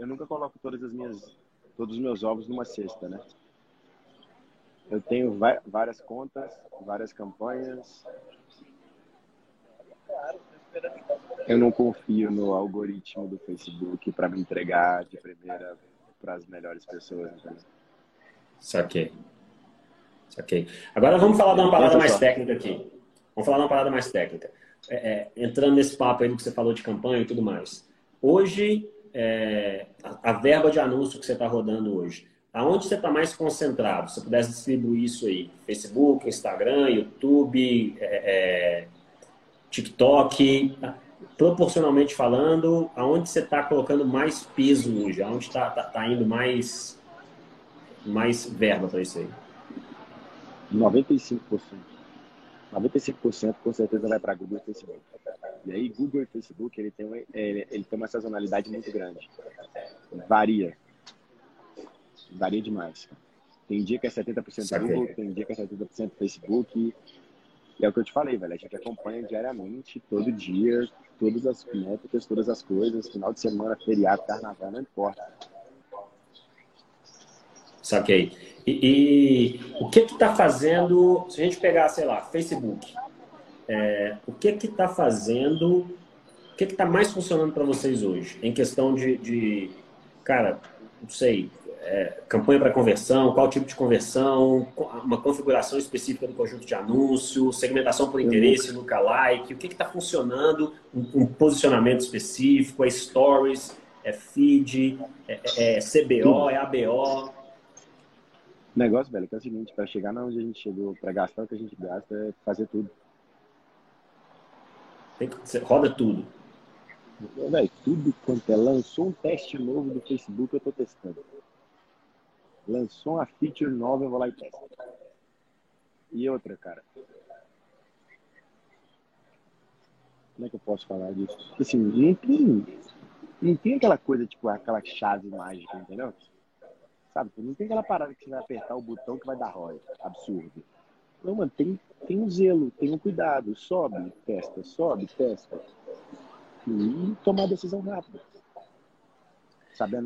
eu nunca coloco todas as minhas, todos os meus ovos numa cesta, né? Eu tenho várias contas, várias campanhas. Eu não confio no algoritmo do Facebook para me entregar de primeira para as melhores pessoas. Então. Saquei. Saquei. Agora vamos falar de uma parada mais técnica aqui. Vamos falar de uma parada mais técnica. É, é, entrando nesse papo aí que você falou de campanha e tudo mais. Hoje, é, a, a, verba de anúncio que você está rodando hoje, aonde você está mais concentrado? Se pudesse distribuir isso aí, Facebook, Instagram, YouTube, é, é, TikTok, proporcionalmente falando, aonde você está colocando mais peso hoje? Aonde está tá, tá indo mais, mais verba para isso aí? 95%. 95% com certeza vai para Google e Facebook. E aí, Google e Facebook, ele tem, uma, ele, ele tem uma sazonalidade muito grande. Varia. Varia demais. Tem dia que é 70% Saquei. Google, tem dia que é 70% Facebook. E é o que eu te falei, velho. A gente acompanha diariamente, todo dia, todas as métricas, todas as coisas, final de semana, feriado, carnaval, não importa. Saquei. E, e o que que tá fazendo, se a gente pegar, sei lá, Facebook, é, o que que tá fazendo, o que que tá mais funcionando para vocês hoje, em questão de, de cara, não sei, é, campanha para conversão, qual tipo de conversão, uma configuração específica do conjunto de anúncio, segmentação por interesse, lookalike, o que está funcionando, um, um, posicionamento específico, é stories, é feed, é, é, é CBO, é ABO. O negócio, velho, que é o seguinte, para chegar na onde a gente chegou, para gastar o que a gente gasta, é fazer tudo. Tem roda tudo. Tudo quanto é. Lançou um teste novo do Facebook, eu tô testando lançou uma feature nova, eu vou lá e testo. E outra, cara. Como é que eu posso falar disso? Assim, não tem, não tem aquela coisa, tipo, aquela chave mágica, entendeu? Sabe? Não tem aquela parada que você vai apertar o botão que vai dar ROI. Absurdo. Não, mano, tem, tem um zelo, tem um cuidado. Sobe, testa, sobe, testa. E tomar decisão rápida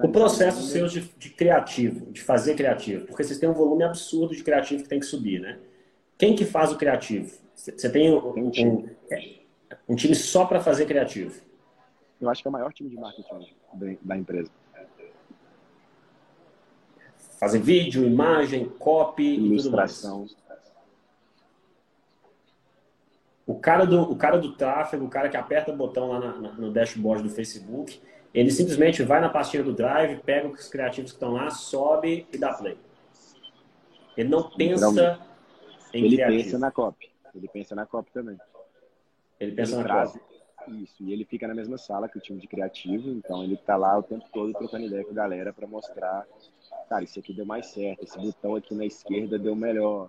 o processo seu de, de, criativo, de fazer criativo, porque vocês têm um volume absurdo de criativo que tem que subir, né? Quem que faz o criativo? Você tem um, um, um, é, um time só para fazer criativo? Eu acho que é o maior time de marketing da empresa. Fazem vídeo, imagem, copy, ilustração. O cara do, o cara do tráfego, o cara que aperta o botão lá na, na, no dashboard do Facebook, ele simplesmente vai na pastinha do Drive, pega os criativos que estão lá, sobe e dá play. Ele não pensa então, em Ele criativo. pensa na copy. Ele pensa na copy também. Ele pensa ele na traz... copy. Isso, e ele fica na mesma sala que o time de criativo, então ele tá lá o tempo todo trocando ideia com a galera para mostrar, cara, isso aqui deu mais certo, esse botão aqui na esquerda deu melhor.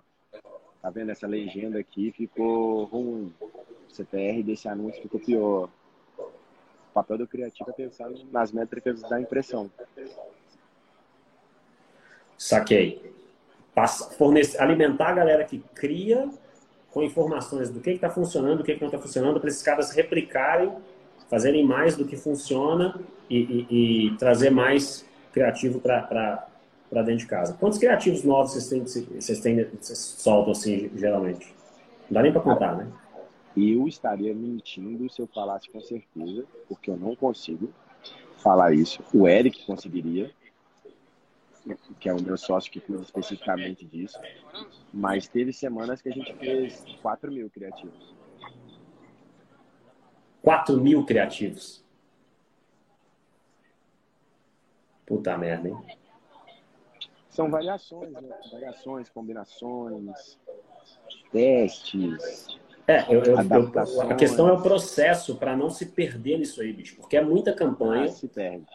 Tá vendo? Essa legenda aqui ficou ruim. O CTR desse anúncio ficou pior. O papel do criativo é pensar nas métricas da impressão. Saquei. Passa, alimentar a galera que cria com informações do que está funcionando, do que, que não está funcionando, para esses caras replicarem, fazerem mais do que funciona e, e, e trazer mais criativo para dentro de casa. Quantos criativos novos vocês, têm, vocês, têm, vocês soltam assim, geralmente? Não dá nem para contar, né? Eu estaria mentindo se eu falasse com certeza, porque eu não consigo falar isso. O Eric conseguiria, que é o meu sócio que cuida especificamente disso. Mas teve semanas que a gente fez 4 mil criativos. 4 mil criativos? Puta merda, hein? São variações, né? Variações, combinações, testes. É, eu, eu, eu, a questão é o processo para não se perder nisso aí, bicho. Porque é muita campanha. Ah, se perde.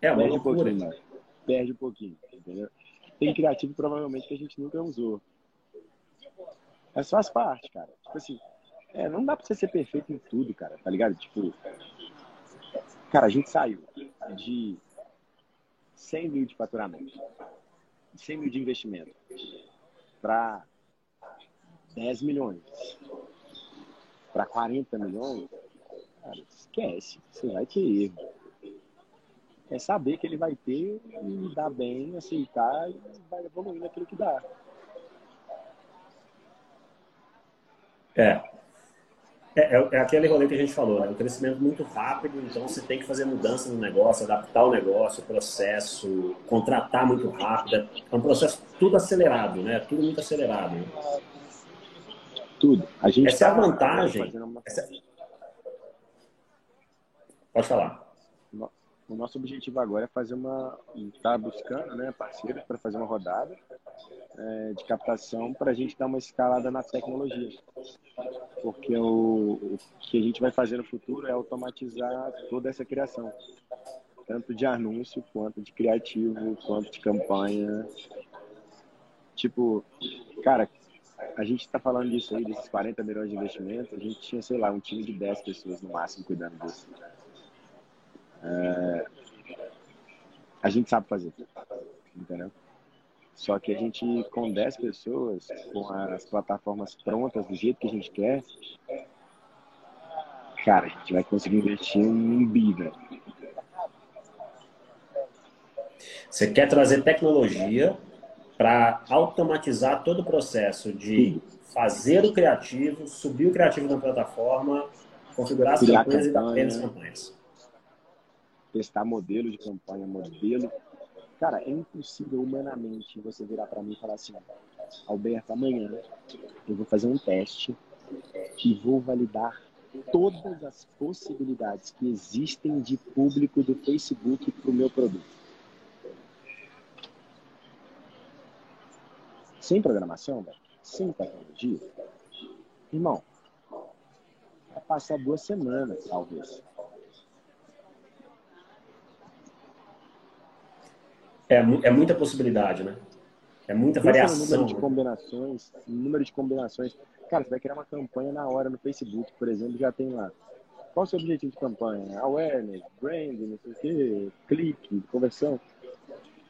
É uma perde loucura. Um perde um pouquinho, entendeu? Tem criativo provavelmente que a gente nunca usou. Mas faz parte, cara. Tipo assim, é, não dá pra você ser perfeito em tudo, cara, tá ligado? Tipo, cara, a gente saiu de 100 mil de faturamento, 100 mil de investimento, para 10 milhões, para 40 milhões, cara, esquece, você vai ter erro é saber que ele vai ter e dar bem, aceitar e vai evoluindo aquilo que dá. É. É, é, é aquele rolê que a gente falou, né? Um crescimento muito rápido, então você tem que fazer mudança no negócio, adaptar o negócio, o processo, contratar muito rápido. É um processo tudo acelerado, né? Tudo muito acelerado. Tudo. A gente Essa tá é a tá vantagem. Uma... Essa... Pode falar. O nosso objetivo agora é fazer uma. Está buscando né, parceiros para fazer uma rodada é, de captação para a gente dar uma escalada na tecnologia. Porque o, o que a gente vai fazer no futuro é automatizar toda essa criação tanto de anúncio, quanto de criativo, quanto de campanha. Tipo, cara, a gente está falando disso aí, desses 40 milhões de investimentos, a gente tinha, sei lá, um time de 10 pessoas no máximo cuidando disso. É, a gente sabe fazer, entendeu? Só que a gente, com 10 pessoas, com as plataformas prontas do jeito que a gente quer, cara, a gente vai conseguir investir um bi, Você quer trazer tecnologia para automatizar todo o processo de fazer o criativo, subir o criativo na plataforma, configurar as campanhas campanha. e dar apenas campanhas testar modelo de campanha, modelo. Cara, é impossível humanamente você virar para mim e falar assim: Alberto, amanhã eu vou fazer um teste e vou validar todas as possibilidades que existem de público do Facebook para o meu produto. Sem programação, sem tecnologia, irmão, vai passar duas semanas, talvez. É, é muita possibilidade, né? É muita variação. Número de né? combinações, número de combinações. Cara, você vai criar uma campanha na hora no Facebook, por exemplo, já tem lá. Qual o seu objetivo de campanha? Awareness, branding, não sei o quê, clique, conversão.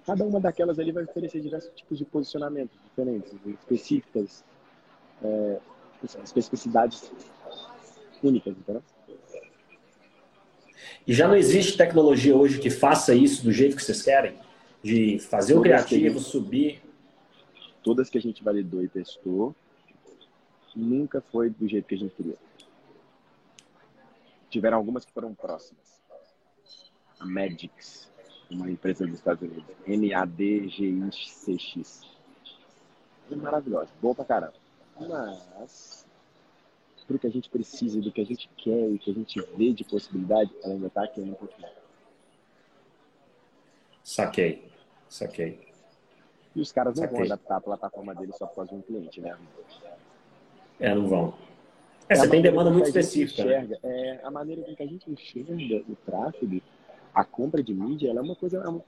Cada uma daquelas ali vai oferecer diversos tipos de posicionamentos diferentes, específicas, é, especificidades únicas, entendeu? E já não existe tecnologia hoje que faça isso do jeito que vocês querem? De fazer todas o criativo, gente, subir. Todas que a gente validou e testou, nunca foi do jeito que a gente queria. Tiveram algumas que foram próximas. A Magix, uma empresa dos Estados Unidos. N-A-D-G-I-C-X. É maravilhosa, boa pra caramba. Mas pro que a gente precisa, do que a gente quer e que a gente vê de possibilidade, ela ainda tá aqui um pouquinho. Saquei, saquei. E os caras não saquei. vão adaptar a plataforma deles só por causa de um cliente, né? É, não vão. É, é você tem demanda muito específica. Né? Enxerga, né? é, a maneira com que a gente enxerga o tráfego, a compra de mídia, ela é uma coisa, é uma,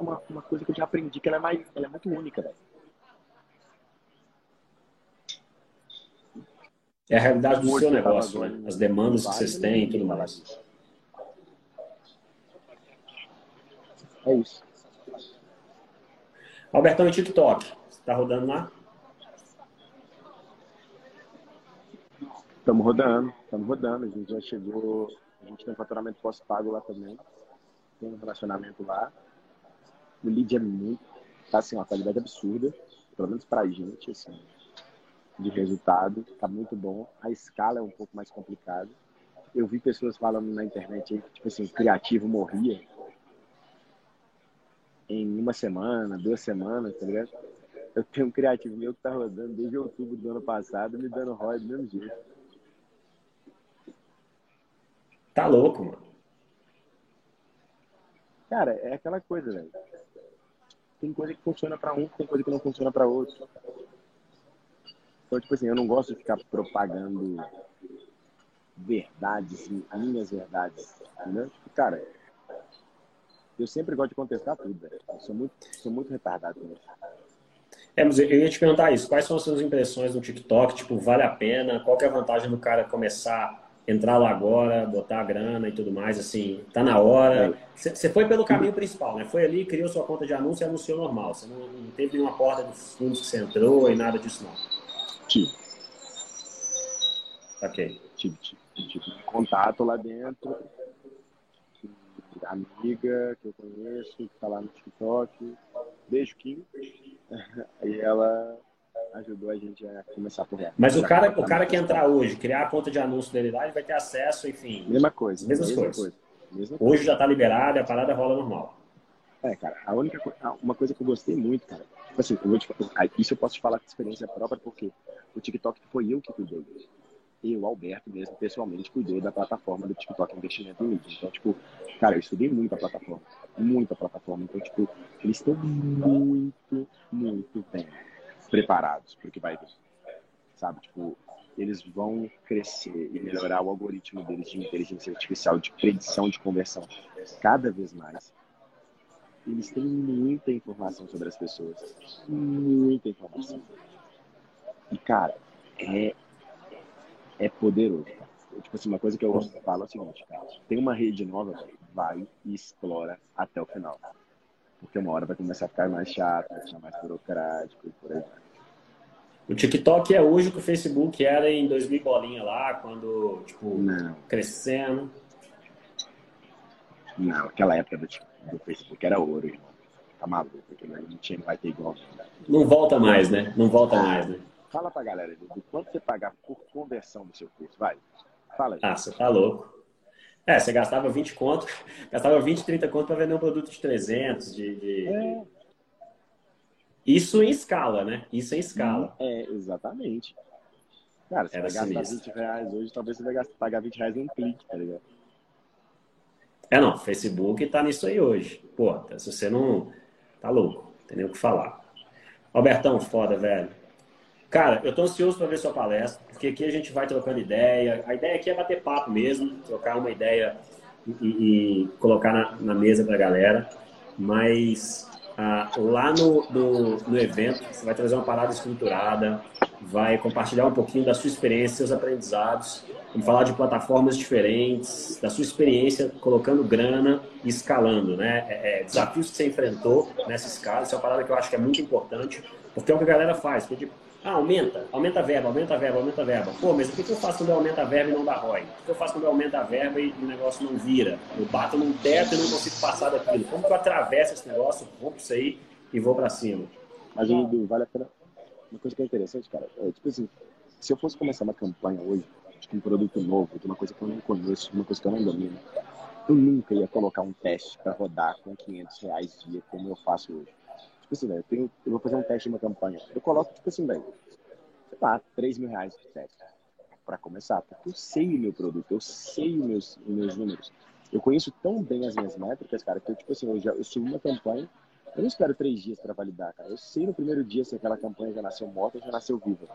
uma, uma coisa que eu já aprendi que ela é, mais, ela é muito única, velho. É a realidade do seu negócio, né? As demandas que vocês têm e tudo mais. É isso. Albertão e TikTok. Você tá rodando lá? Estamos rodando, estamos rodando. A gente já chegou. A gente tem faturamento pós-pago lá também. Tem um relacionamento lá. O lead é muito. Tá assim, uma qualidade absurda. Pelo menos pra gente, assim de resultado, tá muito bom. A escala é um pouco mais complicada. Eu vi pessoas falando na internet aí que, tipo assim, criativo morria em uma semana, duas semanas, tá ligado? Eu tenho um criativo meu que tá rodando desde outubro do ano passado, me dando ROI do mesmo jeito. Tá louco, mano. Cara, é aquela coisa, velho. Tem coisa que funciona para um, tem coisa que não funciona para outro. Então, tipo assim, eu não gosto de ficar propagando verdades, minhas verdades? Tipo, cara, eu sempre gosto de contestar tudo, velho. Sou muito, sou muito retardado com isso. É, mas eu ia te perguntar isso. Quais são as suas impressões no TikTok? Tipo, vale a pena? Qual é a vantagem do cara começar, entrar lá agora, botar a grana e tudo mais? Assim, tá na hora. Você foi pelo caminho principal, né? Foi ali, criou sua conta de anúncio e anunciou normal. Você não, não teve nenhuma porta dos fundos que você entrou e nada disso, não. Tive. Ok. Tive, tive, tive contato lá dentro. Amiga que eu conheço, que tá lá no TikTok. Beijo, Kim. <laughs> Aí ela ajudou a gente a começar por ela. Mas o cara, o cara que entrar hoje, criar a conta de anúncio dele lá, ele vai ter acesso, enfim. Mesma coisa. Mesmas mesma coisas. Coisa. Mesma hoje coisa. já tá liberado e a parada rola normal. É, cara, a única uma coisa que eu gostei muito, cara, tipo assim, eu te, isso eu posso te falar com experiência própria, porque o TikTok foi eu que cuidei. Eu, Alberto mesmo, pessoalmente, cuidei da plataforma do TikTok Investimento em Mídia. Então, tipo, cara, eu estudei muito a plataforma. Muito a plataforma. Então, tipo, eles estão muito, muito bem preparados para o que vai vir. Sabe, tipo, eles vão crescer e melhorar o algoritmo deles de inteligência artificial, de predição de conversão cada vez mais eles têm muita informação sobre as pessoas. Muita informação. E, cara, é, é poderoso. Tipo assim, uma coisa que eu falo é o seguinte, cara. Tem uma rede nova, vai e explora até o final. Porque uma hora vai começar a ficar mais chato, vai ficar mais burocrático e por aí. O TikTok é hoje o que o Facebook era em 2000 bolinha lá, quando, tipo, Não. crescendo. Não, aquela época do do Facebook era ouro, irmão. Tá maluco, porque a gente não vai ter igual. Não volta mais, né? Não volta ah, mais, né? Fala pra galera do quanto você pagar por conversão do seu curso, vai. Fala aí. Ah, você tá louco. É, você gastava 20 conto, <laughs> gastava 20, 30 conto para vender um produto de 300, de... de... É. Isso em escala, né? Isso em escala. É, exatamente. Cara, você Era vai gastar sinistro. 20 reais hoje, talvez você vai gastar, pagar 20 reais num clique, tá ligado? É, não, Facebook tá nisso aí hoje. Pô, se você não. Tá louco, tem nem o que falar. Albertão, foda, velho. Cara, eu tô ansioso para ver sua palestra, porque aqui a gente vai trocando ideia. A ideia aqui é bater papo mesmo, trocar uma ideia e, e colocar na, na mesa pra galera. Mas ah, lá no, no, no evento, você vai trazer uma parada estruturada, vai compartilhar um pouquinho da sua experiência, seus aprendizados. Vamos falar de plataformas diferentes, da sua experiência colocando grana e escalando, né? É, é, desafios que você enfrentou nessa escala, isso é uma parada que eu acho que é muito importante, porque é o que a galera faz. Porque, ah, aumenta, aumenta a verba, aumenta a verba, aumenta a verba. Pô, mas o que eu faço quando eu aumento a verba e não dá ROI? O que eu faço quando eu aumento a verba e o negócio não vira? Eu bato num teto e não consigo passar daquilo. Como que eu atravesso esse negócio, vou para isso aí e vou para cima? Mas, Edu, vale a pena. Uma coisa que é interessante, cara, é tipo assim, se eu fosse começar uma campanha hoje, de um produto novo, de uma coisa que eu não conheço, uma coisa que eu não domino, eu nunca ia colocar um teste para rodar com 500 reais dia, como eu faço hoje. Tipo assim, velho, eu, eu vou fazer um teste de uma campanha. Eu coloco, tipo assim, velho, sei lá, 3 mil reais de teste. para começar, porque eu sei o meu produto, eu sei os meus, meus números. Eu conheço tão bem as minhas métricas, cara, que eu, tipo assim, eu, já, eu subo uma campanha, eu não espero três dias para validar, cara. Eu sei no primeiro dia se aquela campanha já nasceu morta ou já nasceu viva.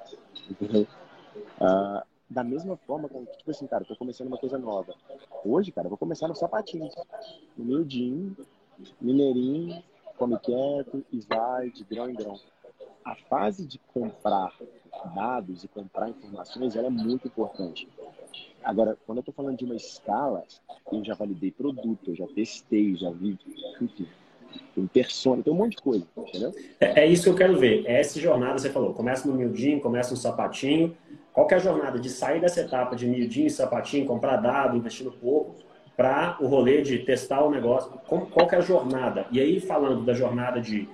Entendeu? Uh, da mesma forma, tipo assim, cara, tô começando uma coisa nova. Hoje, cara, eu vou começar no sapatinho, no miudinho, mineirinho, come quieto e vai de grão em grão. A fase de comprar dados e comprar informações, ela é muito importante. Agora, quando eu estou falando de uma escala, eu já validei produto, eu já testei, já vi, enfim, tem persona, tem um monte de coisa, entendeu? É, é, isso que eu quero ver. É essa jornada, você falou, começa no miudinho, começa no sapatinho. Qual é a jornada de sair dessa etapa de miudinho sapatinho, comprar dado, investir no pouco, para o rolê de testar o negócio? Qual que é a jornada? E aí, falando da jornada de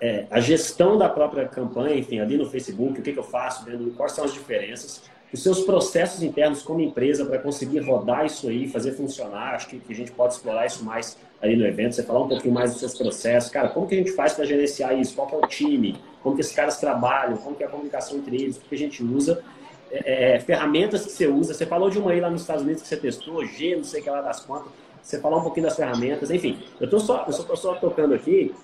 é, a gestão da própria campanha, enfim, ali no Facebook, o que, que eu faço, dentro, quais são as diferenças, os seus processos internos como empresa para conseguir rodar isso aí, fazer funcionar. Acho que, que, a gente pode explorar isso mais ali no evento. Você falar um pouquinho mais dos seus processos. Cara, como que a gente faz para gerenciar isso? Qual é o time? Como que esses caras trabalham? Como que é a comunicação entre eles? O que a gente usa? É, é, ferramentas que você usa. Você falou de uma aí lá nos Estados Unidos que você testou, G, não sei o que lá das contas. Você falou um pouquinho das ferramentas. Enfim, eu estou só, eu só, só tocando aqui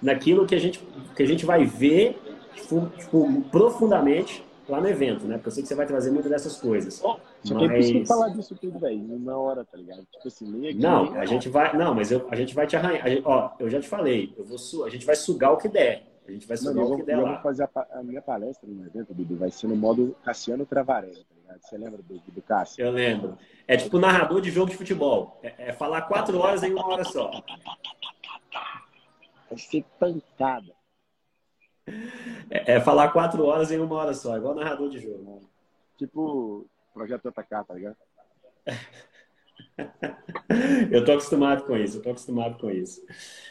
naquilo que a gente, que a gente vai ver tipo, tipo, profundamente lá no evento, né? Porque eu sei que você vai trazer muito dessas coisas. Oh, mas... impossível falar disso tudo, velho, numa hora, tá ligado? Tipo assim, nem aqui, Não, nem a gente vai. Não, mas eu, a gente vai te arranhar. Gente, ó, eu já te falei, eu vou su... a gente vai sugar o que der. A gente vai Mano, o que der eu lá. Eu vou fazer a, a, minha palestra no evento, Dudu, vai ser no modo Cassiano Travarelli, tá ligado? Você lembra do, do Cássio? Eu lembro. É tipo narrador de jogo de futebol. É, é falar quatro horas em uma hora só. Vai ser pancada. É, é, falar quatro horas em uma hora só, igual narrador de jogo. Tipo Projeto JK, tá ligado? <laughs> <laughs> eu tô acostumado com isso, eu tô acostumado com isso.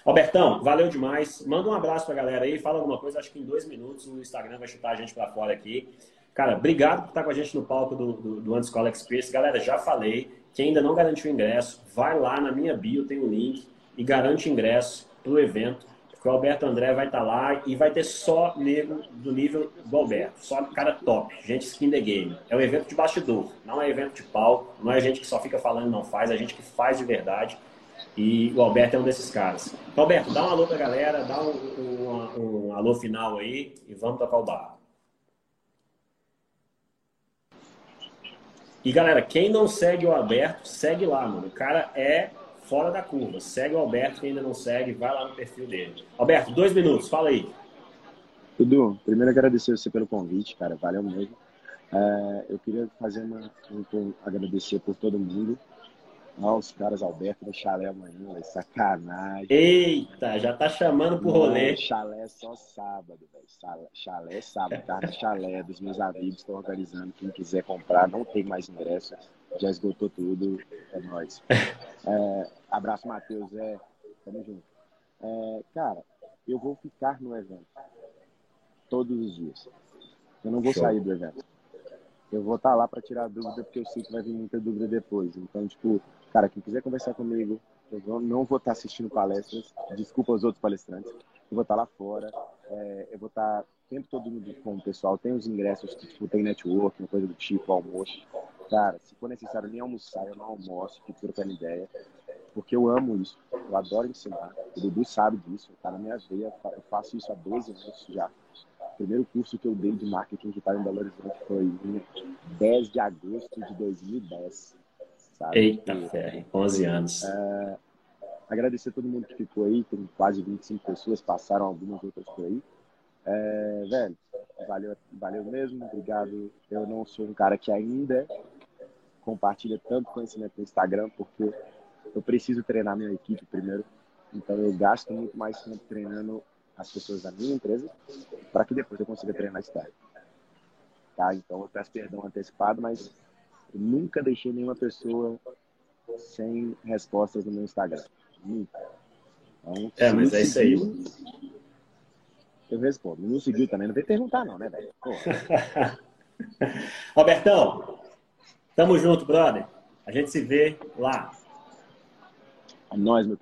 Albertão, valeu demais. Manda um abraço pra galera aí, fala alguma coisa, acho que em dois minutos o Instagram vai chutar a gente pra fora aqui. Cara, obrigado por estar com a gente no palco do, do, do Antiscola Express. Galera, já falei, quem ainda não garantiu ingresso, vai lá na minha bio, tem o um link e garante ingresso pro evento que o Alberto André vai estar tá lá e vai ter só nego do nível do Alberto, só cara top, gente skin the game. É um evento de bastidor, não é evento de palco, não é gente que só fica falando e não faz, é gente que faz de verdade. E o Alberto é um desses caras. Então, Alberto, dá um alô pra galera, dá um, um, um alô final aí e vamos tocar o barro. E galera, quem não segue o Alberto, segue lá, mano. O cara é fora da curva. Segue o Alberto, quem ainda não segue, vai lá no perfil dele. Alberto, dois minutos, fala aí. Tudo, primeiro agradecer você pelo convite, cara, valeu mesmo. É, eu queria fazer uma, um, agradecer por todo mundo. Aos caras Alberto no chalé amanhã, véio, sacanagem. Eita, já tá chamando pro rolê. Não, chalé só sábado, velho. Chalé sábado, tá chalé dos meus amigos, estão organizando. Quem quiser comprar, não tem mais ingresso já esgotou tudo, é nóis. <laughs> É, abraço, Matheus, é, tamo junto. É, cara, eu vou ficar no evento todos os dias. Eu não vou Show. sair do evento. Eu vou estar tá lá para tirar dúvida, porque eu sei que vai vir muita dúvida depois. Então, tipo, cara, quem quiser conversar comigo, eu não vou estar tá assistindo palestras, desculpa os outros palestrantes, eu vou estar tá lá fora, é, eu vou estar o tempo todo com o pessoal, tem os ingressos que, tipo, tem network, coisa do tipo, almoço. Cara, se for necessário nem almoçar, eu não almoço, fico trocando ideia. Porque eu amo isso. Eu adoro ensinar. O Dudu sabe disso. Tá na minha veia. Eu faço isso há 12 anos já. O primeiro curso que eu dei de marketing digital em Belo Horizonte foi em 10 de agosto de 2010. Sabe? Eita, fé, 11 anos. É, agradecer a todo mundo que ficou aí. Tem quase 25 pessoas, passaram algumas outras por aí. É, velho, valeu, valeu mesmo, obrigado. Eu não sou um cara que ainda compartilha tanto conhecimento no Instagram, porque eu preciso treinar minha equipe primeiro. Então eu gasto muito mais tempo treinando as pessoas da minha empresa para que depois eu consiga treinar externo. Tá? Então eu peço perdão antecipado, mas eu nunca deixei nenhuma pessoa sem respostas no meu Instagram. Nunca. Então, é, mas é isso aí. Eu respondo. Não seguiu também, não vem perguntar não, né, velho? <laughs> Robertão, tamo junto, brother. A gente se vê lá. É nóis, meu